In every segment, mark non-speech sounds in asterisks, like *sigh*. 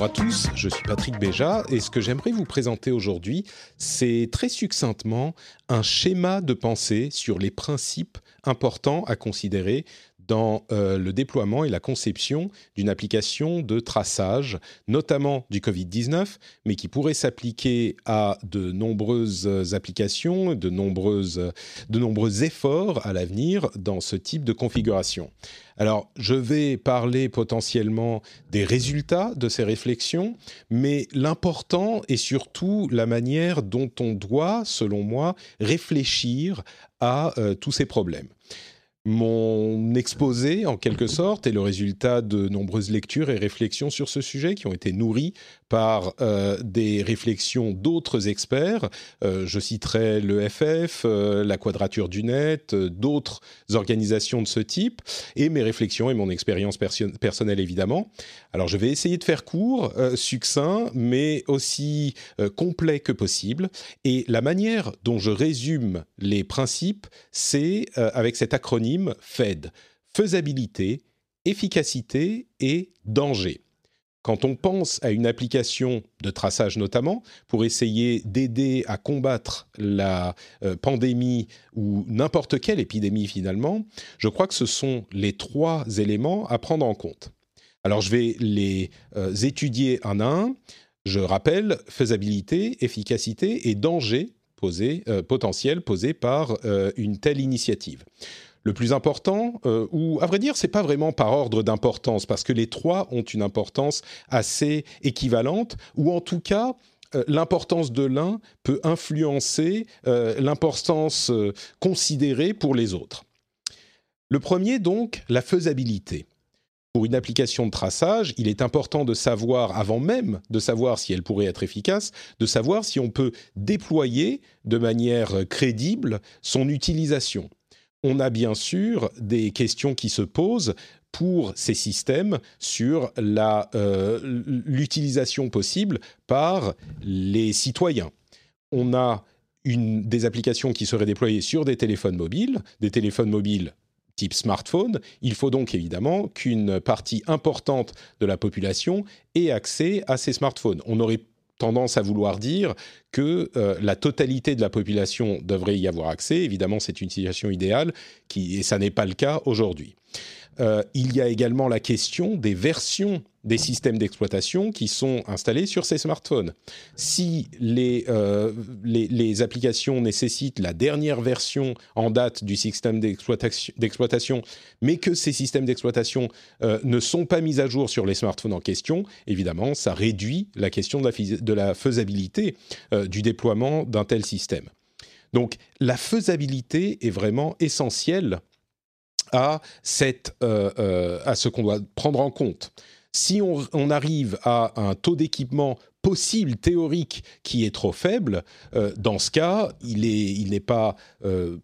Bonjour à tous, je suis Patrick Béja et ce que j'aimerais vous présenter aujourd'hui, c'est très succinctement un schéma de pensée sur les principes importants à considérer dans euh, le déploiement et la conception d'une application de traçage, notamment du Covid-19, mais qui pourrait s'appliquer à de nombreuses applications, de, nombreuses, de nombreux efforts à l'avenir dans ce type de configuration. Alors, je vais parler potentiellement des résultats de ces réflexions, mais l'important est surtout la manière dont on doit, selon moi, réfléchir à euh, tous ces problèmes. Mon exposé, en quelque sorte, est le résultat de nombreuses lectures et réflexions sur ce sujet qui ont été nourries par euh, des réflexions d'autres experts. Euh, je citerai l'EFF, euh, la Quadrature du Net, d'autres organisations de ce type, et mes réflexions et mon expérience perso- personnelle, évidemment. Alors, je vais essayer de faire court, succinct, mais aussi complet que possible. Et la manière dont je résume les principes, c'est avec cet acronyme FED. Faisabilité, efficacité et danger. Quand on pense à une application de traçage notamment, pour essayer d'aider à combattre la euh, pandémie ou n'importe quelle épidémie finalement, je crois que ce sont les trois éléments à prendre en compte. Alors je vais les euh, étudier un à un. Je rappelle faisabilité, efficacité et danger posé, euh, potentiel posé par une telle initiative. Le plus important, euh, ou à vrai dire, c'est pas vraiment par ordre d'importance, parce que les trois ont une importance assez équivalente, ou en tout cas, euh, l'importance de l'un peut influencer euh, l'importance considérée pour les autres. Le premier, donc, la faisabilité. Pour une application de traçage, il est important de savoir, avant même de savoir si elle pourrait être efficace, de savoir si on peut déployer de manière crédible son utilisation on a bien sûr des questions qui se posent pour ces systèmes sur euh, l'utilisation possible par les citoyens. On a des applications qui seraient déployées sur des téléphones mobiles, des téléphones mobiles type smartphone. Il faut donc évidemment qu'une partie importante de la population ait accès à ces smartphones. On tendance à vouloir dire que euh, la totalité de la population devrait y avoir accès. Évidemment, c'est une situation idéale, qui, et ça n'est pas le cas aujourd'hui. Euh, il y a également la question des versions des systèmes d'exploitation qui sont installés sur ces smartphones. Si les, euh, applications nécessitent la dernière version en date du système d'exploitation, mais que ces systèmes d'exploitation euh, ne sont pas mis à jour sur les smartphones en question, évidemment, ça réduit la question de la, faisabilité du déploiement d'un tel système. Donc la faisabilité est vraiment essentielle euh, euh, à ce qu'on doit prendre en compte. Si on, arrive à un taux d'équipement possible théorique qui est trop faible, euh, dans ce cas, il n'est pas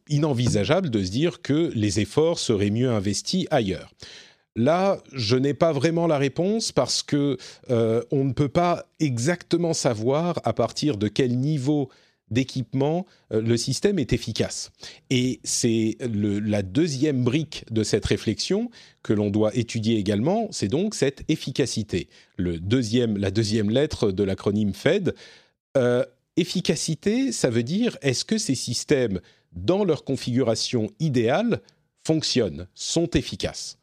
inenvisageable de se dire que les efforts seraient mieux investis ailleurs. Là, je n'ai pas vraiment la réponse parce que on ne peut pas exactement savoir à partir de quel niveau d'équipement, euh, le système est efficace. Et c'est la deuxième brique de cette réflexion que l'on doit étudier également, c'est donc cette efficacité. Le deuxième, la deuxième lettre de l'acronyme FED. Euh, efficacité, ça veut dire est-ce que ces systèmes, dans leur configuration idéale, fonctionnent, sont efficaces?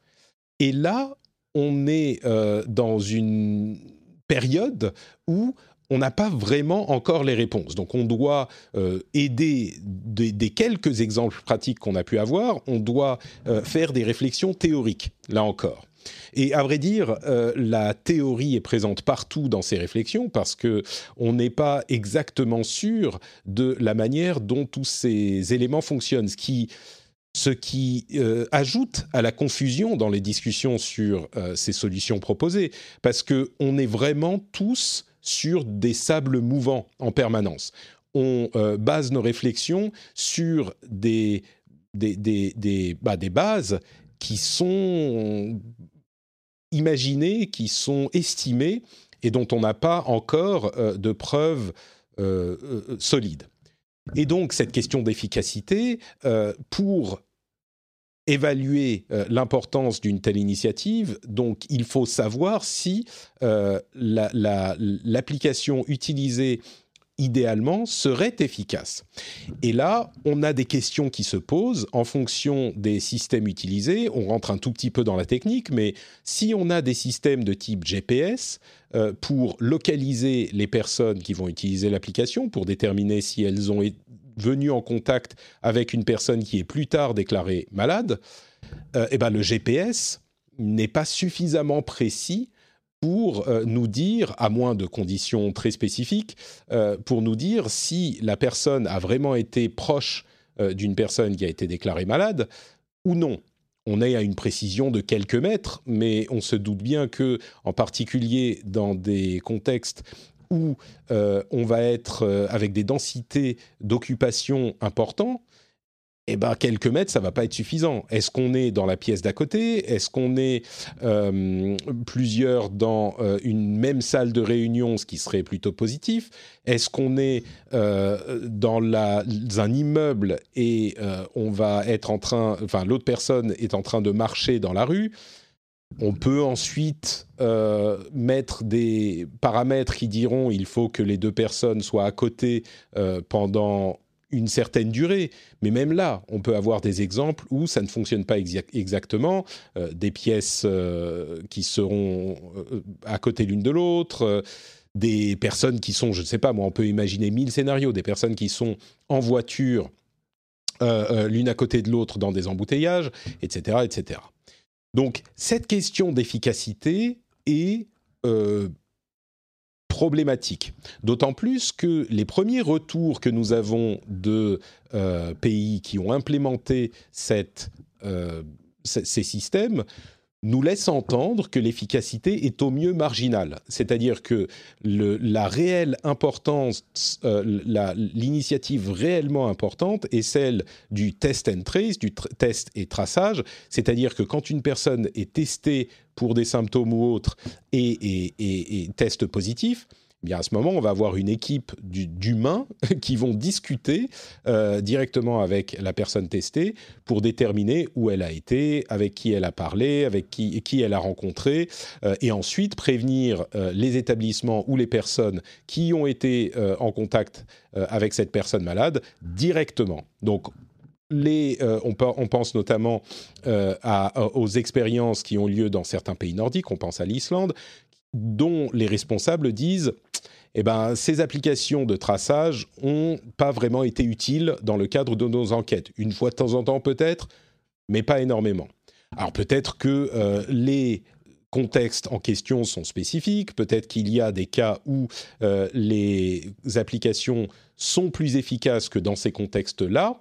Et là, on est euh, dans une période où on n'a pas vraiment encore les réponses. Donc on doit euh, aider des, quelques exemples pratiques qu'on a pu avoir, on doit euh, faire des réflexions théoriques, là encore. Et à vrai dire, euh, la théorie est présente partout dans ces réflexions parce que on n'est pas exactement sûr de la manière dont tous ces éléments fonctionnent, ce qui ajoute à la confusion dans les discussions sur ces solutions proposées, parce que on est vraiment tous sur des sables mouvants en permanence. On base nos réflexions sur des des, des, des, bah, des bases qui sont imaginées, qui sont estimées et dont on n'a pas encore euh, de preuves euh, euh, solides. Et donc cette question d'efficacité, pour évaluer l'importance d'une telle initiative, donc il faut savoir si l'application la, utilisée idéalement, serait efficace. Et là, on a des questions qui se posent en fonction des systèmes utilisés. On rentre un tout petit peu dans la technique, mais si on a des systèmes de type GPS euh, pour localiser les personnes qui vont utiliser l'application, pour déterminer si elles ont venu en contact avec une personne qui est plus tard déclarée malade, euh, eh ben le GPS n'est pas suffisamment précis pour euh, nous dire, à moins de conditions très spécifiques, euh, pour nous dire si la personne a vraiment été proche euh, d'une personne qui a été déclarée malade ou non. On est à une précision de quelques mètres, mais on se doute bien que, en particulier dans des contextes où on va être avec des densités d'occupation importantes, eh ben, quelques mètres, ça va pas être suffisant. Est-ce qu'on est dans la pièce d'à côté? Est-ce qu'on est, euh, plusieurs dans euh, une même salle de réunion, ce qui serait plutôt positif? Est-ce qu'on est, euh, dans, la, un immeuble et on va être en train, enfin l'autre personne est en train de marcher dans la rue? On peut ensuite mettre des paramètres qui diront il faut que les deux personnes soient à côté pendant une certaine durée. Mais même là, on peut avoir des exemples où ça ne fonctionne pas exactement, euh, des pièces euh, qui seront euh, à côté l'une de l'autre, des personnes qui sont, je ne sais pas, moi, on peut imaginer mille scénarios, des personnes qui sont en voiture, l'une à côté de l'autre dans des embouteillages, etc., etc. Donc, cette question d'efficacité est problématique. D'autant plus que les premiers retours que nous avons de euh, pays qui ont implémenté euh, ces systèmes nous laissent entendre que l'efficacité est au mieux marginale. C'est-à-dire que la réelle importance, euh, l'initiative réellement importante est celle du test and trace, du test et traçage. C'est-à-dire que quand une personne est testée pour des symptômes ou autres et, et, test positif, bien à ce moment, on va avoir une équipe d'humains *laughs* qui vont discuter euh, directement avec la personne testée pour déterminer où elle a été, avec qui elle a parlé, avec qui, elle a rencontré, euh, et ensuite prévenir euh, les établissements ou les personnes qui ont été en contact avec cette personne malade directement. Donc on, pense notamment aux expériences qui ont lieu dans certains pays nordiques, on pense à l'Islande, dont les responsables disent eh ben, ces applications de traçage n'ont pas vraiment été utiles dans le cadre de nos enquêtes. Une fois de temps en temps peut-être, mais pas énormément. Alors peut-être que euh, les contextes en question sont spécifiques, peut-être qu'il y a des cas où euh, les applications sont plus efficaces que dans ces contextes-là,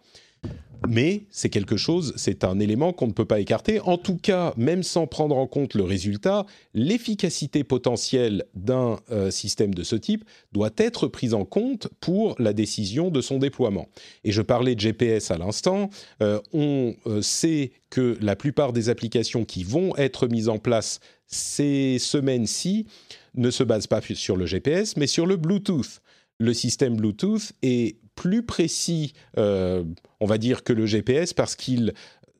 mais c'est quelque chose, c'est un élément qu'on ne peut pas écarter. En tout cas, même sans prendre en compte le résultat, l'efficacité potentielle d'un euh, système de ce type doit être prise en compte pour la décision de son déploiement. Et je parlais de GPS à l'instant, euh, on euh, sait que la plupart des applications qui vont être mises en place ces semaines-ci ne se basent pas sur le GPS, mais sur le Bluetooth. Le système Bluetooth est plus précis, euh, on va dire, que le GPS parce qu'il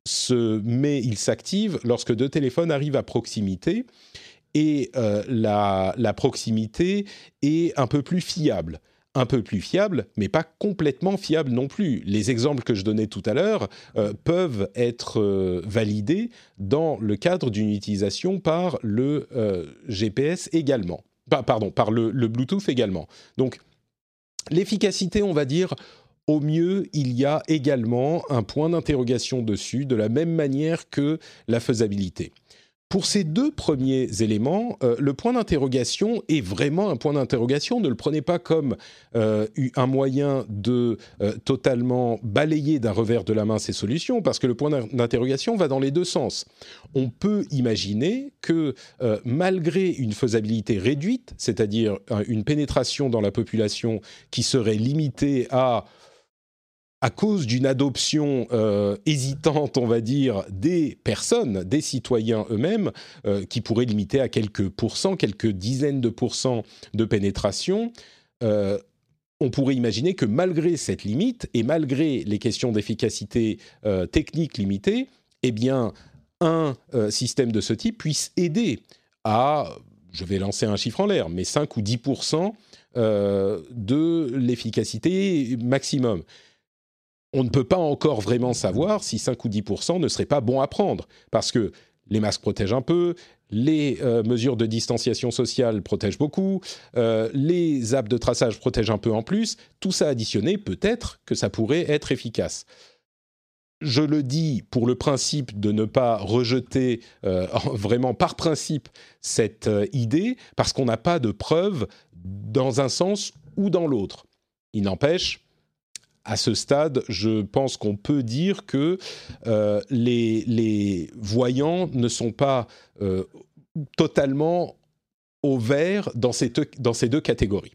se met, il s'active lorsque deux téléphones arrivent à proximité et euh, la, proximité est un peu plus fiable. Un peu plus fiable, mais pas complètement fiable non plus. Les exemples que je donnais tout à l'heure euh, peuvent être validés dans le cadre d'une utilisation par le GPS également. pardon, par le, Bluetooth également. L'efficacité, on va dire, au mieux, il y a également un point d'interrogation dessus, de la même manière que la faisabilité. Pour ces deux premiers éléments, euh, le point d'interrogation est vraiment un point d'interrogation. Ne le prenez pas comme euh, un moyen de euh, totalement balayer d'un revers de la main ces solutions, parce que le point d'interrogation va dans les deux sens. On peut imaginer que malgré une faisabilité réduite, c'est-à-dire une pénétration dans la population qui serait limitée à à cause d'une adoption euh, hésitante, on va dire, des personnes, des citoyens eux-mêmes, euh, qui pourrait limiter à quelques pourcents, quelques dizaines de pourcents de pénétration, euh, on pourrait imaginer que malgré cette limite et malgré les questions d'efficacité technique limitées, eh bien, un système de ce type puisse aider à, je vais lancer un chiffre en l'air, mais 5 ou 10% de l'efficacité maximum on ne peut pas encore vraiment savoir si 5 ou 10% ne serait pas bon à prendre, parce que les masques protègent un peu, les euh, mesures de distanciation sociale protègent beaucoup, euh, les apps de traçage protègent un peu en plus, tout ça additionné, peut-être que ça pourrait être efficace. Je le dis pour le principe de ne pas rejeter euh, vraiment par principe cette idée, parce qu'on n'a pas de preuves dans un sens ou dans l'autre. Il n'empêche, à ce stade, je pense qu'on peut dire que euh, les, voyants ne sont pas euh, totalement au vert dans ces deux catégories.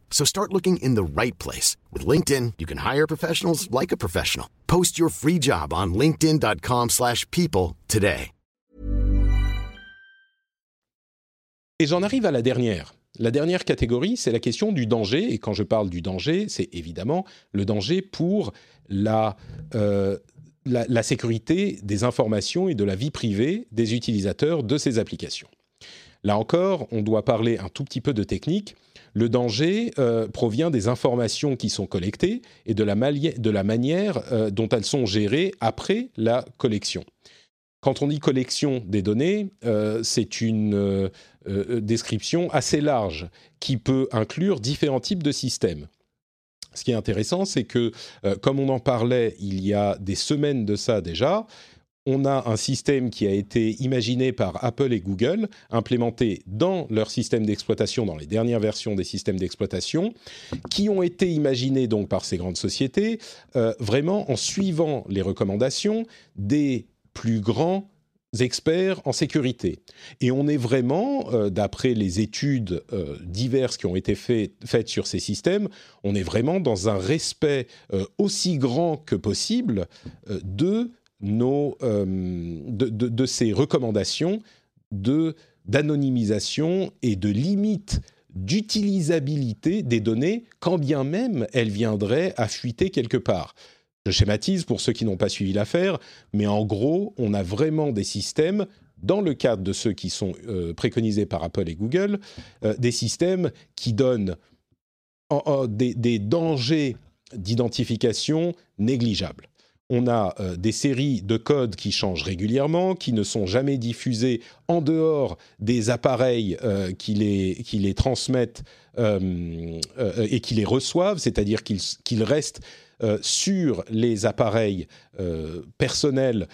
So start looking in the right place. With LinkedIn, you can hire professionals like a professional. Post your free job on linkedin.com slash people today. Et j'en arrive à la dernière. La dernière catégorie, c'est la question du danger. Et quand je parle du danger, c'est évidemment le danger pour la, euh, la, la sécurité des informations et de la vie privée des utilisateurs de ces applications. Là encore, on doit parler un tout petit peu de technique le danger euh, provient des informations qui sont collectées et de la, manière euh, dont elles sont gérées après la collection. Quand on dit collection des données, euh, c'est une description assez large qui peut inclure différents types de systèmes. Ce qui est intéressant, c'est que, comme on en parlait il y a des semaines de ça déjà, on a un système qui a été imaginé par Apple et Google, implémenté dans leur système d'exploitation, dans les dernières versions des systèmes d'exploitation, qui ont été imaginés donc par ces grandes sociétés, euh, vraiment en suivant les recommandations des plus grands experts en sécurité. Et on est vraiment, euh, d'après les études euh, diverses qui ont été faites sur ces systèmes, on est vraiment dans un respect aussi grand que possible de euh, de, ces recommandations d'anonymisation et de limite d'utilisabilité des données, quand bien même elles viendraient à fuiter quelque part. Je schématise pour ceux qui n'ont pas suivi l'affaire, mais en gros, on a vraiment des systèmes, dans le cadre de ceux qui sont euh, préconisés par Apple et Google, euh, des systèmes qui donnent des dangers d'identification négligeables on a euh, des séries de codes qui changent régulièrement, qui ne sont jamais diffusées en dehors des appareils euh, qui, les, qui les transmettent et qui les reçoivent, c'est-à-dire qu'ils restent sur les appareils personnels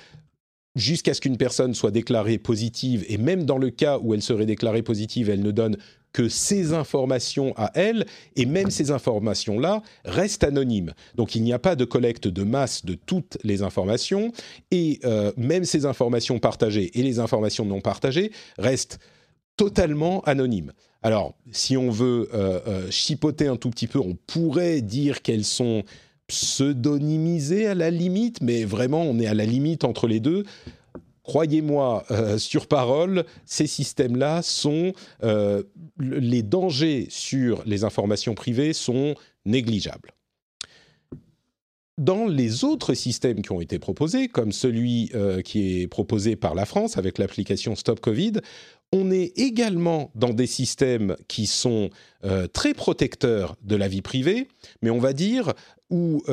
jusqu'à ce qu'une personne soit déclarée positive, et même dans le cas où elle serait déclarée positive, elle ne donne que ces informations à elle, et même ces informations-là restent anonymes. Donc il n'y a pas de collecte de masse de toutes les informations, et euh, même ces informations partagées et les informations non partagées restent totalement anonymes. Alors, si on veut euh, euh, chipoter un tout petit peu, on pourrait dire qu'elles sont pseudonymisées à la limite, mais vraiment, on est à la limite entre les deux croyez-moi euh, sur parole, ces systèmes-là sont euh, les dangers sur les informations privées sont négligeables. Dans les autres systèmes qui ont été proposés, comme celui euh, qui est proposé par la France avec l'application Stop Covid, on est également dans des systèmes qui sont très protecteurs de la vie privée, mais on va dire où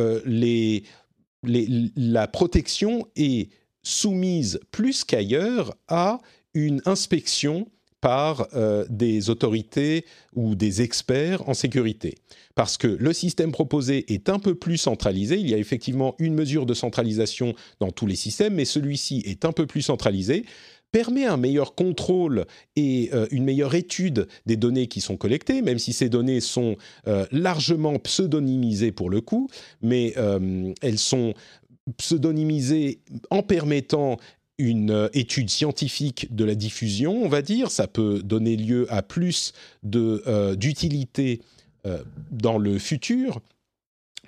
la protection est soumise plus qu'ailleurs à une inspection par euh, des autorités ou des experts en sécurité. Parce que le système proposé est un peu plus centralisé, il y a effectivement une mesure de centralisation dans tous les systèmes, mais celui-ci est un peu plus centralisé, permet un meilleur contrôle et euh, une meilleure étude des données qui sont collectées, même si ces données sont euh, largement pseudonymisées pour le coup, mais elles sont pseudonymiser en permettant une euh, étude scientifique de la diffusion, on va dire. Ça peut donner lieu à plus euh, d'utilité euh, dans le futur.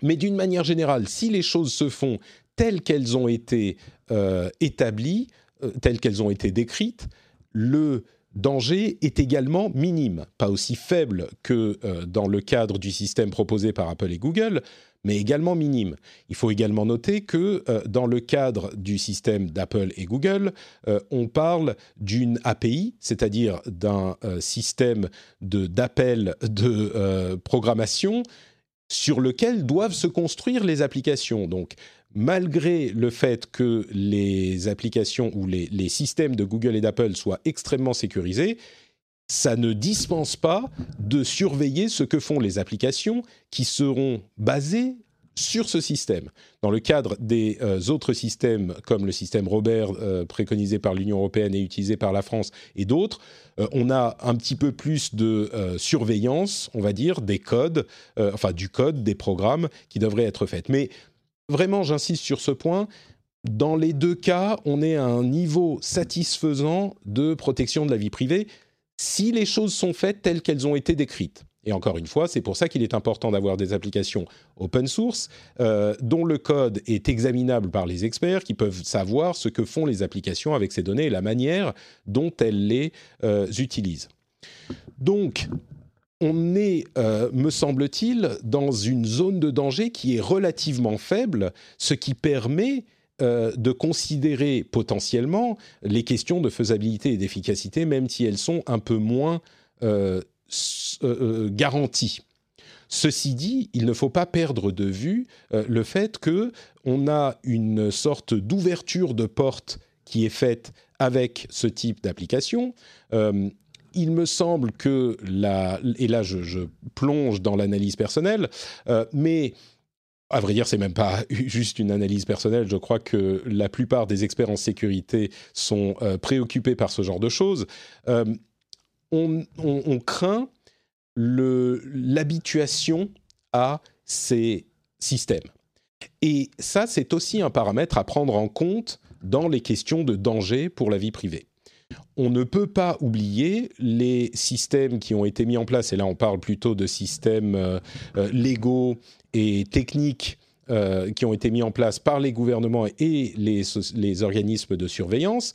Mais d'une manière générale, si les choses se font telles qu'elles ont été établies, telles qu'elles ont été décrites, le danger est également minime, pas aussi faible que dans le cadre du système proposé par Apple et Google, mais également minime. Il faut également noter que euh, dans le cadre du système d'Apple et Google, euh, on parle d'une API, c'est-à-dire d'un euh, système d'appel de, programmation sur lequel doivent se construire les applications. Donc, malgré le fait que les applications ou les, les systèmes de Google et d'Apple soient extrêmement sécurisés, ça ne dispense pas de surveiller ce que font les applications qui seront basées sur ce système. Dans le cadre des euh, autres systèmes, comme le système Robert euh, préconisé par l'Union européenne et utilisé par la France et d'autres, euh, on a un petit peu plus de surveillance, on va dire, des codes, enfin du code, des programmes qui devraient être faits. Mais vraiment, j'insiste sur ce point, dans les deux cas, on est à un niveau satisfaisant de protection de la vie privée si les choses sont faites telles qu'elles ont été décrites. Et encore une fois, c'est pour ça qu'il est important d'avoir des applications open source euh, dont le code est examinable par les experts qui peuvent savoir ce que font les applications avec ces données et la manière dont elles les euh, utilisent. Donc, on est, euh, me semble-t-il, dans une zone de danger qui est relativement faible, ce qui permet euh, de considérer potentiellement les questions de faisabilité et d'efficacité, même si elles sont un peu moins euh, euh, garanties. Ceci dit, il ne faut pas perdre de vue le fait que on a une sorte d'ouverture de porte qui est faite avec ce type d'application. il me semble que la, et là je, je plonge dans l'analyse personnelle, mais à vrai dire, c'est même pas *laughs* juste une analyse personnelle. Je crois que la plupart des experts en sécurité sont euh, préoccupés par ce genre de choses. Euh, on, craint l'habituation à ces systèmes. Et ça, c'est aussi un paramètre à prendre en compte dans les questions de danger pour la vie privée. On ne peut pas oublier les systèmes qui ont été mis en place, et là on parle plutôt de systèmes euh, légaux et techniques euh, qui ont été mis en place par les gouvernements et les, organismes de surveillance,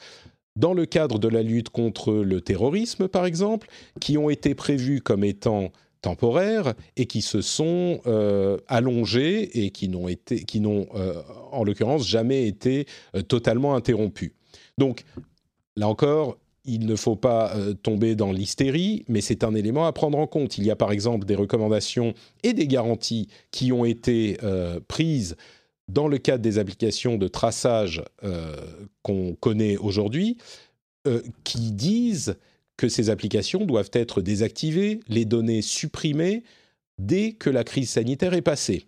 dans le cadre de la lutte contre le terrorisme, par exemple, qui ont été prévus comme étant temporaires et qui se sont euh, allongés et qui n'ont été, qui n'ont euh, en l'occurrence jamais été totalement interrompus. Donc là encore, il ne faut pas euh, tomber dans l'hystérie, mais c'est un élément à prendre en compte. Il y a par exemple des recommandations et des garanties qui ont été euh, prises dans le cadre des applications de traçage qu'on connaît aujourd'hui, qui disent que ces applications doivent être désactivées, les données supprimées dès que la crise sanitaire est passée.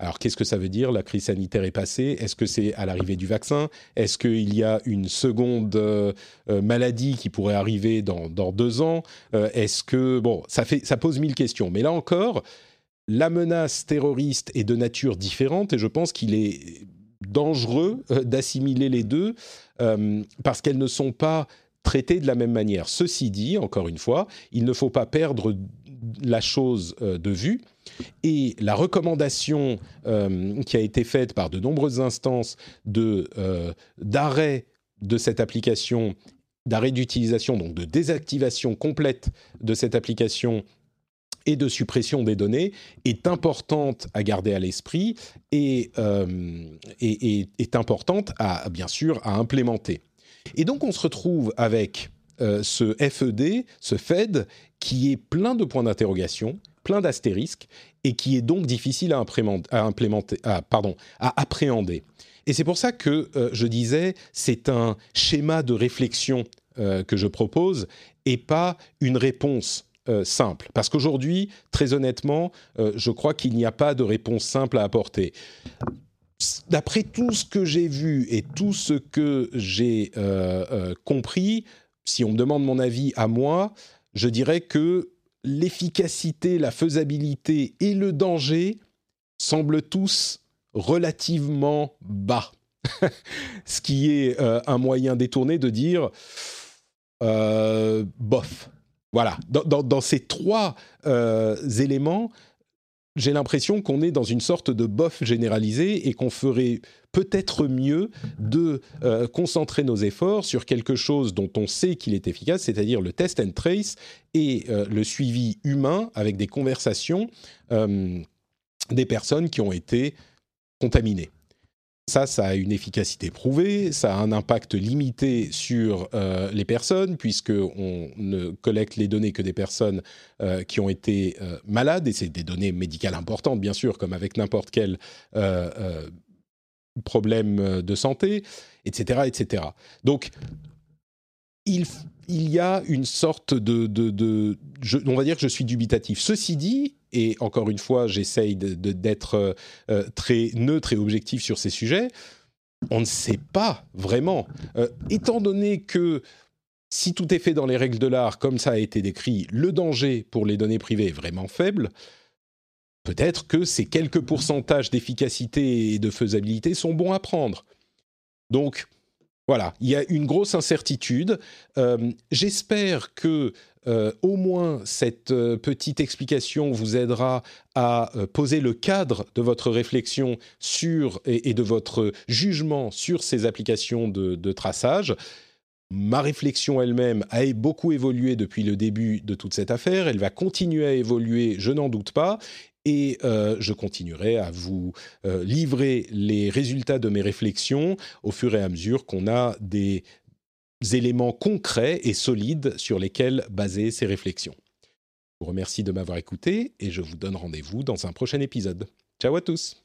Alors, qu'est-ce que ça veut dire? La crise sanitaire est passée. Est-ce que c'est à l'arrivée du vaccin? Est-ce qu'il y a une seconde euh, euh, maladie qui pourrait arriver dans, deux ans? Euh, Est-ce que bon, ça fait, ça pose mille questions. Mais là encore, la menace terroriste est de nature différente et je pense qu'il est dangereux d'assimiler les deux parce qu'elles ne sont pas traitées de la même manière. Ceci dit, encore une fois, il ne faut pas perdre la chose de vue et la recommandation euh, qui a été faite par de nombreuses instances de euh, d'arrêt de cette application, d'arrêt d'utilisation, donc de désactivation complète de cette application et de suppression des données est importante à garder à l'esprit et, euh, est importante à bien sûr à implémenter. Et donc on se retrouve avec ce FED, ce Fed, qui est plein de points d'interrogation, plein d'astérisques et qui est donc difficile à, implémenter, pardon, à appréhender. Et c'est pour ça que euh, je disais, c'est un schéma de réflexion euh, que je propose et pas une réponse euh, simple. Parce qu'aujourd'hui, très honnêtement, je crois qu'il n'y a pas de réponse simple à apporter. D'après tout ce que j'ai vu et tout ce que j'ai compris, si on me demande mon avis à moi, je dirais que l'efficacité, la faisabilité et le danger semblent tous relativement bas. *laughs* Ce qui est euh, un moyen détourné de dire euh, bof. Voilà, dans, ces trois euh, éléments, j'ai l'impression qu'on est dans une sorte de bof généralisé et qu'on ferait peut-être mieux de euh, concentrer nos efforts sur quelque chose dont on sait qu'il est efficace, c'est-à-dire le test and trace et euh, le suivi humain avec des conversations euh, des personnes qui ont été contaminées. Ça, ça a une efficacité prouvée, ça a un impact limité sur euh, les personnes, puisqu'on ne collecte les données que des personnes euh, qui ont été euh, malades, et c'est des données médicales importantes, bien sûr, comme avec n'importe quel problème de santé, etc. etc. Donc, il, il, y a une sorte de... de, on va dire que je suis dubitatif. Ceci dit, et encore une fois, j'essaye d'être euh, euh, très neutre et objectif sur ces sujets, on ne sait pas vraiment. Euh, étant donné que si tout est fait dans les règles de l'art, comme ça a été décrit, le danger pour les données privées est vraiment faible, peut-être que ces quelques pourcentages d'efficacité et de faisabilité sont bons à prendre. Donc, voilà, il y a une grosse incertitude. J'espère que euh, au moins cette euh, petite explication vous aidera à euh, poser le cadre de votre réflexion sur et, de votre jugement sur ces applications de, traçage. Ma réflexion elle-même a beaucoup évolué depuis le début de toute cette affaire. Elle va continuer à évoluer, je n'en doute pas. Et je continuerai à vous livrer les résultats de mes réflexions au fur et à mesure qu'on a des éléments concrets et solides sur lesquels baser ces réflexions. Je vous remercie de m'avoir écouté et je vous donne rendez-vous dans un prochain épisode. Ciao à tous